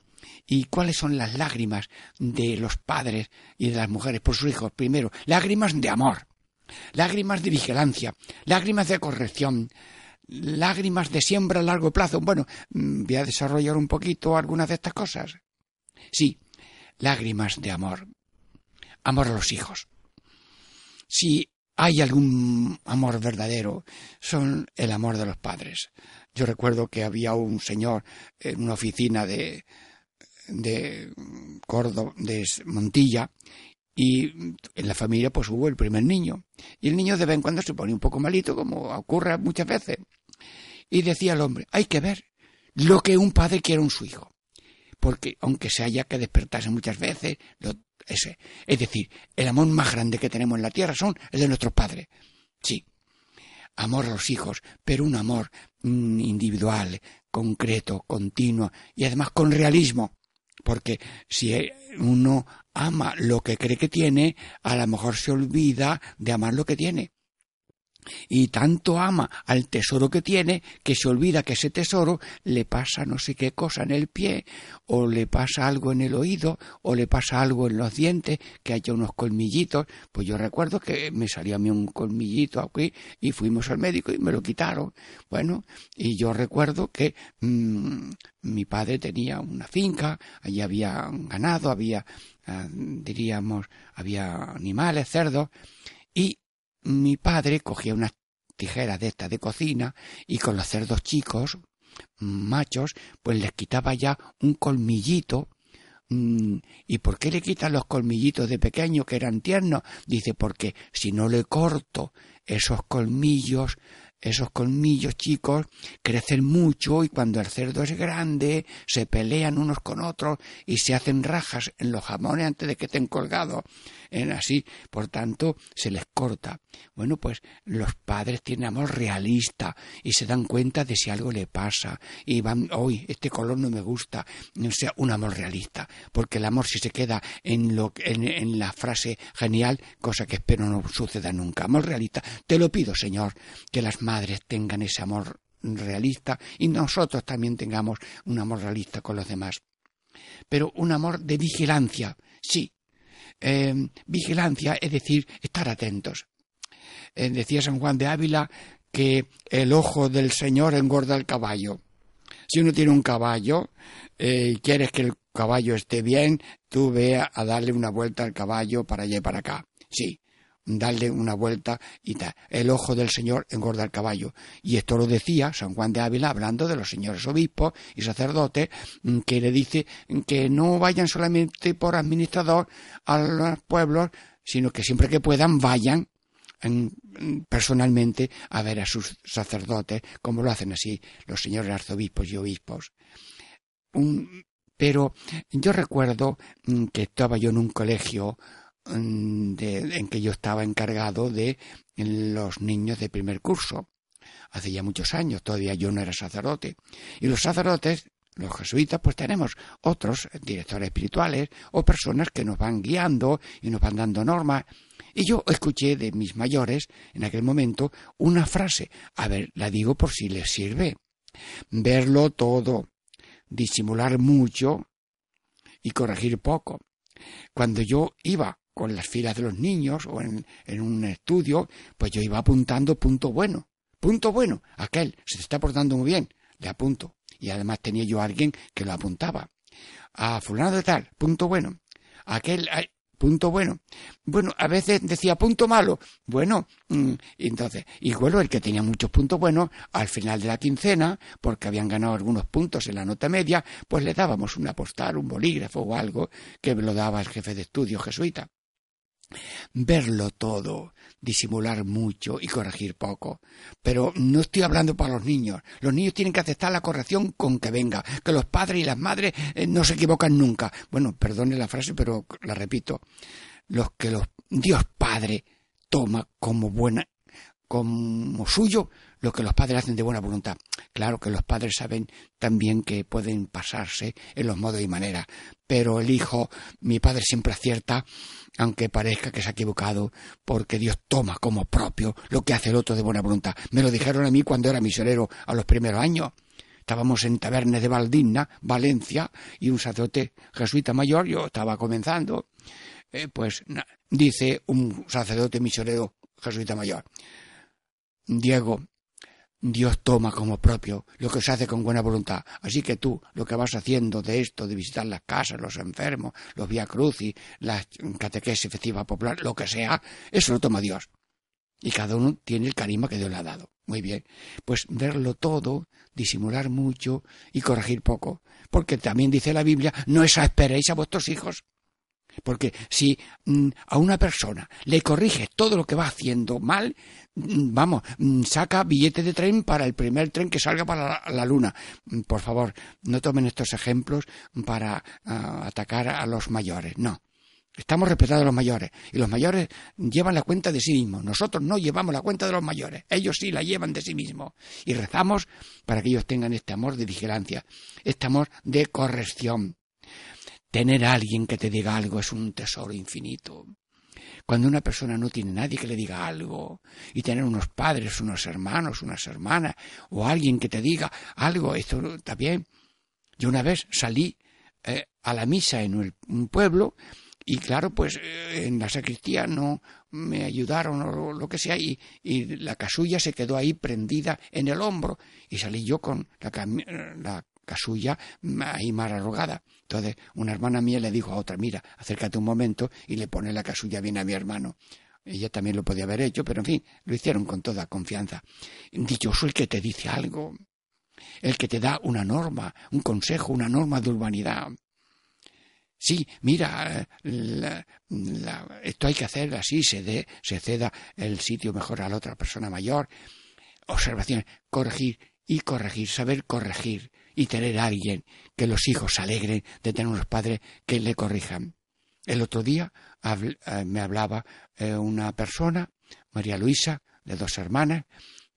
B: ¿y cuáles son las lágrimas de los padres y de las mujeres por sus hijos? Primero, lágrimas de amor, lágrimas de vigilancia, lágrimas de corrección, lágrimas de siembra a largo plazo. Bueno, mm, voy a desarrollar un poquito algunas de estas cosas. Sí, lágrimas de amor. Amor a los hijos. Si hay algún amor verdadero, son el amor de los padres. Yo recuerdo que había un señor en una oficina de, de Córdoba, de Montilla, y en la familia pues hubo el primer niño. Y el niño de vez en cuando se ponía un poco malito, como ocurre muchas veces. Y decía el hombre, hay que ver lo que un padre quiere en su hijo. Porque aunque se haya que despertarse muchas veces, lo, ese, es decir, el amor más grande que tenemos en la tierra son el de nuestros padres. Sí, amor a los hijos, pero un amor mm, individual, concreto, continuo y además con realismo. Porque si uno ama lo que cree que tiene, a lo mejor se olvida de amar lo que tiene. Y tanto ama al tesoro que tiene que se olvida que ese tesoro le pasa no sé qué cosa en el pie o le pasa algo en el oído o le pasa algo en los dientes que haya unos colmillitos. Pues yo recuerdo que me salió a mí un colmillito aquí y fuimos al médico y me lo quitaron. Bueno y yo recuerdo que mm, mi padre tenía una finca allí había ganado había ah, diríamos había animales cerdos mi padre cogía unas tijeras de estas de cocina y con los cerdos chicos, machos, pues les quitaba ya un colmillito. Mm, ¿Y por qué le quitan los colmillitos de pequeño que eran tiernos? Dice, porque si no le corto esos colmillos, esos colmillos chicos crecen mucho y cuando el cerdo es grande se pelean unos con otros y se hacen rajas en los jamones antes de que estén colgados en así, por tanto, se les corta. Bueno, pues los padres tienen amor realista y se dan cuenta de si algo le pasa y van, hoy este color no me gusta, o sea, un amor realista, porque el amor si se queda en lo en, en la frase genial, cosa que espero no suceda nunca. Amor realista, te lo pido, Señor, que las madres tengan ese amor realista y nosotros también tengamos un amor realista con los demás. Pero un amor de vigilancia, sí, eh, vigilancia, es decir, estar atentos. Eh, decía San Juan de Ávila que el ojo del Señor engorda el caballo. Si uno tiene un caballo eh, y quieres que el caballo esté bien, tú ve a, a darle una vuelta al caballo para allá y para acá. Sí, darle una vuelta y tal. El ojo del Señor engorda el caballo. Y esto lo decía San Juan de Ávila hablando de los señores obispos y sacerdotes, mm, que le dice que no vayan solamente por administrador a los pueblos, sino que siempre que puedan vayan personalmente a ver a sus sacerdotes, como lo hacen así los señores arzobispos y obispos. pero yo recuerdo mm, que estaba yo en un colegio en que yo estaba encargado de los niños de primer curso. Hace ya muchos años, todavía yo no era sacerdote. Y los sacerdotes, los jesuitas, pues tenemos otros directores espirituales o personas que nos van guiando y nos van dando normas. Y yo escuché de mis mayores en aquel momento una frase, a ver, la digo por si les sirve. Verlo todo, disimular mucho y corregir poco. Cuando yo iba con las filas de los niños o en, un estudio, pues yo iba apuntando punto bueno. Punto bueno, aquel se está portando muy bien, le apunto. Y además tenía yo alguien que lo apuntaba. A fulano de tal, punto bueno. Aquel, punto bueno. Bueno, a veces decía punto malo. Bueno, mm, entonces, y bueno, el que tenía muchos puntos buenos, al final de la quincena, porque habían ganado algunos puntos en la nota media, pues le dábamos una postal, un bolígrafo o algo que lo daba el jefe de estudio jesuita verlo todo, disimular mucho y corregir poco. Pero no estoy hablando para los niños. Los niños tienen que aceptar la corrección con que venga, que los padres y las madres eh, no se equivocan nunca. Bueno, perdone la frase, pero la repito. Los que los Dios Padre toma como buena como suyo lo que los padres hacen de buena voluntad. Claro que los padres saben también que pueden pasarse en los modos y maneras, pero el hijo, mi padre siempre acierta, aunque parezca que se ha equivocado, porque Dios toma como propio lo que hace el otro de buena voluntad. Me lo dijeron a mí cuando era misionero a los primeros años. Estábamos en Tabernes de Valdigna, Valencia, y un sacerdote jesuita mayor, yo estaba comenzando, eh, pues dice un sacerdote misionero jesuita mayor, Diego, Dios toma como propio lo que se hace con buena voluntad. Así que tú, lo que vas haciendo de esto, de visitar las casas, los enfermos, los vía crucis, la catequesis efectiva popular, lo que sea, eso lo toma Dios. Y cada uno tiene el carisma que Dios le ha dado. Muy bien. Pues verlo todo, disimular mucho y corregir poco. Porque también dice la Biblia, no exasperéis a vuestros hijos. Porque si mm, a una persona le corriges todo lo que va haciendo mal, mm, vamos, mm, saca billete de tren para el primer tren que salga para la, luna. Por favor, no tomen estos ejemplos para ah, atacar a los mayores. No. Estamos respetando a los mayores y los mayores llevan la cuenta de sí mismos. Nosotros no llevamos la cuenta de los mayores. Ellos sí la llevan de sí mismos. Y rezamos para que ellos tengan este amor de vigilancia, este amor de corrección Tener a alguien que te diga algo es un tesoro infinito. Cuando una persona no tiene nadie que le diga algo y tener unos padres, unos hermanos, unas hermanas o alguien que te diga algo, esto bien. Yo una vez salí eh, a la misa en un pueblo y claro, pues eh, en la sacristía no me ayudaron o lo que sea y, la casulla se quedó ahí prendida en el hombro y salí yo con la, la casulla ahí más arrugada. Entonces una hermana mía le dijo a otra, mira, acércate un momento y le pone la casulla bien a mi hermano. Ella también lo podía haber hecho, pero en fin, lo hicieron con toda confianza. Dichoso el que te dice algo, el que te da una norma, un consejo, una norma de urbanidad. Sí, mira, esto hay que hacer así, se, dé, se ceda el sitio mejor a la otra persona mayor. Observaciones, corregir y corregir, saber corregir y tener a alguien que los hijos se alegren de tener unos padres que le corrijan. El otro día eh, me hablaba eh, una persona, María Luisa, de dos hermanas,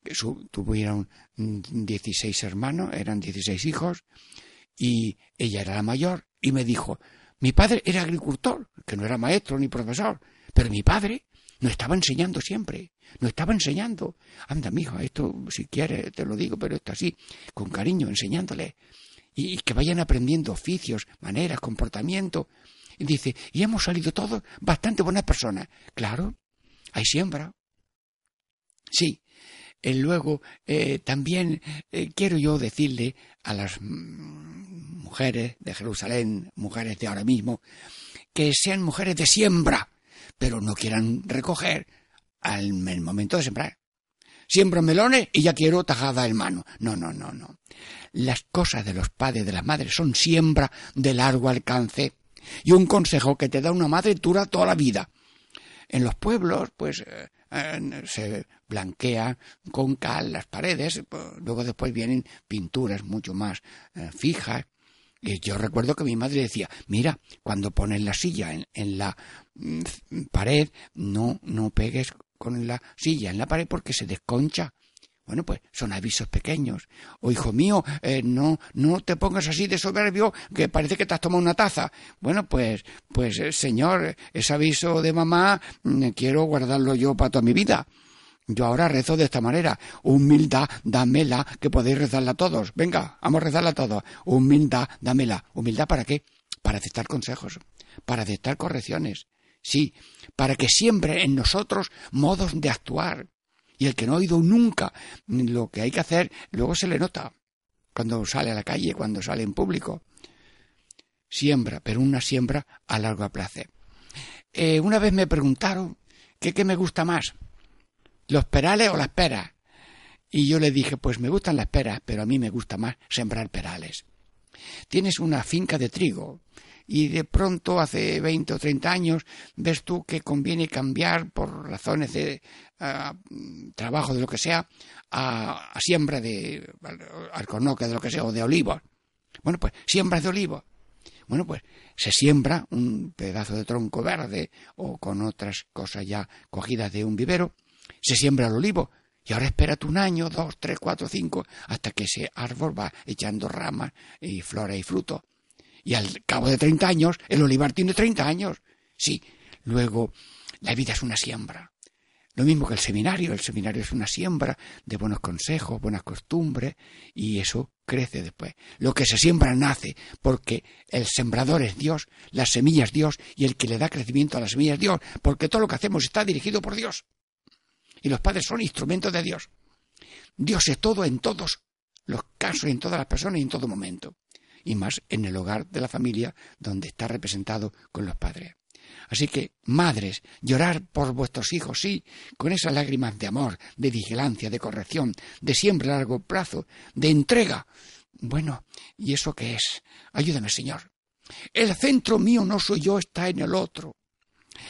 B: que tuvieron 16 hermanos, eran 16 hijos, y ella era la mayor, y me dijo, mi padre era agricultor, que no era maestro ni profesor, pero mi padre nos estaba enseñando siempre, nos estaba enseñando. Anda, mijo, esto si quieres te lo digo, pero esto así, con cariño, enseñándole. Y, que vayan aprendiendo oficios, maneras, comportamiento. Y dice, y hemos salido todos bastante buenas personas. Claro, hay siembra. Sí, eh, luego, eh, también eh, quiero yo decirle a las mujeres de Jerusalén, mujeres de ahora mismo, que sean mujeres de siembra, pero no quieran recoger al momento de sembrar. Siembro melones y ya quiero tajada en mano. No, no, no, no. Las cosas de los padres, de las madres, son siembra de largo alcance. Y un consejo que te da una madre dura toda la vida. En los pueblos, pues se blanquean con cal las paredes, luego después vienen pinturas mucho más eh, fijas. Yo recuerdo que mi madre decía, mira, cuando pones la silla en, la mm, pared, no, no pegues con la silla en la pared porque se desconcha. Bueno, pues son avisos pequeños. O hijo mío, eh, no, no te pongas así de soberbio que parece que te has tomado una taza. Bueno, pues, pues eh, señor, ese aviso de mamá mm, quiero guardarlo yo para toda mi vida. Yo ahora rezo de esta manera. Humildad, dámela, que podéis rezarla todos. Venga, vamos a rezarla todos. Humildad, dámela. ¿Humildad para qué? Para aceptar consejos, para aceptar correcciones. Sí, para que siempre en nosotros modos de actuar, y el que no ha oído nunca lo que hay que hacer, luego se le nota cuando sale a la calle, cuando sale en público. Siembra, pero una siembra a largo plazo. Eh, una vez me preguntaron qué me gusta más, los perales o las peras. Y yo le dije, pues me gustan las peras, pero a mí me gusta más sembrar perales. Tienes una finca de trigo y de pronto hace 20 o 30 años ves tú que conviene cambiar por razones de ah, trabajo de lo que sea a, siembra de alcornoque de lo que sea o de olivos. Bueno, pues siembra de olivos. Bueno, pues se siembra un pedazo de tronco verde o con otras cosas ya cogidas de un vivero, se siembra el olivo y ahora espérate un año, dos, tres, cuatro, cinco, hasta que ese árbol va echando ramas y flores y frutos. Y al cabo de 30 años, el olivar tiene 30 años. Sí, luego la vida es una siembra. Lo mismo que el seminario, el seminario es una siembra de buenos consejos, buenas costumbres, y eso crece después. Lo que se siembra nace, porque el sembrador es Dios, las semillas Dios, y el que le da crecimiento a las semillas Dios, porque todo lo que hacemos está dirigido por Dios. Y los padres son instrumentos de Dios. Dios es todo en todos los casos, en todas las personas y en todo momento y más en el hogar de la familia donde está representado con los padres. Así que, madres, llorar por vuestros hijos, sí, con esas lágrimas de amor, de vigilancia, de corrección, de siempre a largo plazo, de entrega. Bueno, ¿y eso qué es? Ayúdame, Señor. El centro mío no soy yo, está en el otro.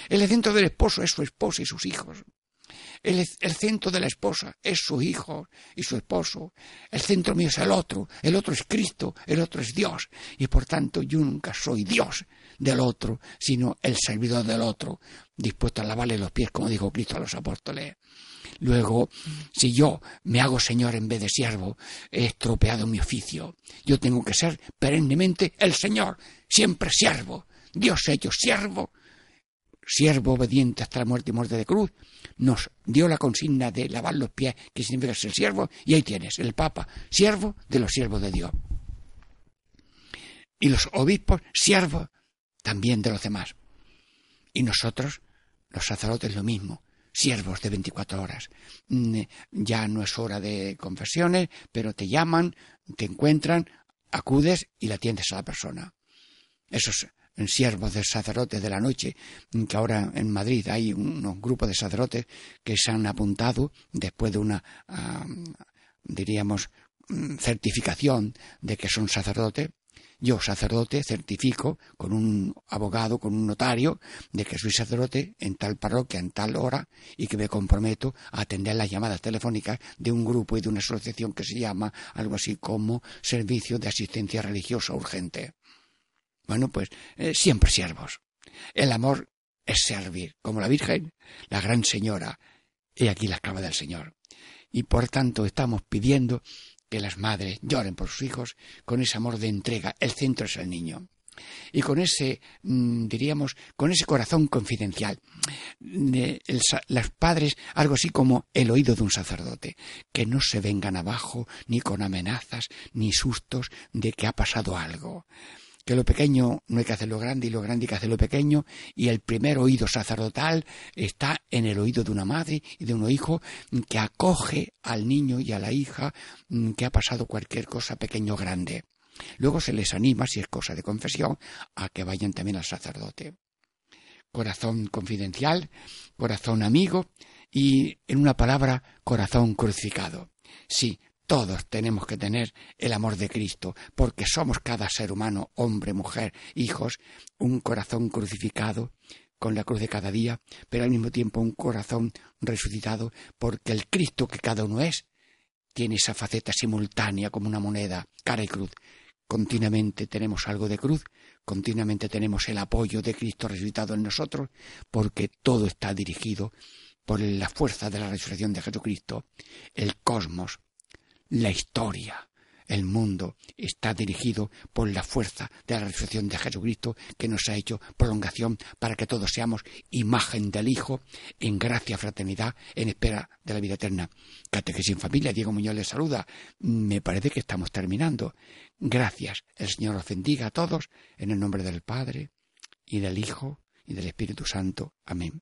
B: El centro del esposo es su esposa y sus hijos. El, centro de la esposa es su hijo y su esposo. El centro mío es el otro. El otro es Cristo. El otro es Dios. Y por tanto yo nunca soy Dios del otro, sino el servidor del otro, dispuesto a lavarle los pies, como dijo Cristo a los apóstoles. Luego, si yo me hago Señor en vez de siervo, he estropeado mi oficio. Yo tengo que ser perennemente el Señor, siempre siervo. Dios hecho siervo siervo obediente hasta la muerte y muerte de cruz, nos dio la consigna de lavar los pies, que significa ser siervo, y ahí tienes, el Papa, siervo de los siervos de Dios. Y los obispos, siervos también de los demás. Y nosotros, los sacerdotes, lo mismo, siervos de 24 horas. Mm, ya no es hora de confesiones, pero te llaman, te encuentran, acudes y la atiendes a la persona. Esos siervos de sacerdotes de la noche, que ahora en Madrid hay unos grupos de sacerdotes que se han apuntado después de una, diríamos, mm, certificación de que son sacerdotes. Yo, sacerdote, certifico con un abogado, con un notario, de que soy sacerdote en tal parroquia, en tal hora, y que me comprometo a atender las llamadas telefónicas de un grupo y de una asociación que se llama algo así como Servicio de Asistencia Religiosa Urgente. Bueno, pues eh, siempre siervos. El amor es servir, como la Virgen, la Gran Señora. He aquí la esclava del Señor. Y por tanto estamos pidiendo que las madres lloren por sus hijos con ese amor de entrega. El centro es el niño. Y con ese, mm, diríamos, con ese corazón confidencial. los padres, algo así como el oído de un sacerdote, que no se vengan abajo ni con amenazas ni sustos de que ha pasado algo que lo pequeño no hay que hacerlo grande y lo grande hay que hacerlo pequeño y el primer oído sacerdotal está en el oído de una madre y de un hijo que acoge al niño y a la hija mm, que ha pasado cualquier cosa pequeño o grande. Luego se les anima, si es cosa de confesión, a que vayan también al sacerdote. Corazón confidencial, corazón amigo y, en una palabra, corazón crucificado. Sí, todos tenemos que tener el amor de Cristo, porque somos cada ser humano, hombre, mujer, hijos, un corazón crucificado con la cruz de cada día, pero al mismo tiempo un corazón resucitado, porque el Cristo que cada uno es tiene esa faceta simultánea como una moneda, cara y cruz. Continuamente tenemos algo de cruz, continuamente tenemos el apoyo de Cristo resucitado en nosotros, porque todo está dirigido por la fuerza de la resurrección de Jesucristo, el cosmos, la historia, el mundo está dirigido por la fuerza de la resurrección de Jesucristo que nos ha hecho prolongación para que todos seamos imagen del Hijo en gracia, fraternidad, en espera de la vida eterna. Catequesis en familia, Diego Muñoz les saluda. Me parece que estamos terminando. Gracias. El Señor os bendiga a todos en el nombre del Padre y del Hijo y del Espíritu Santo. Amén.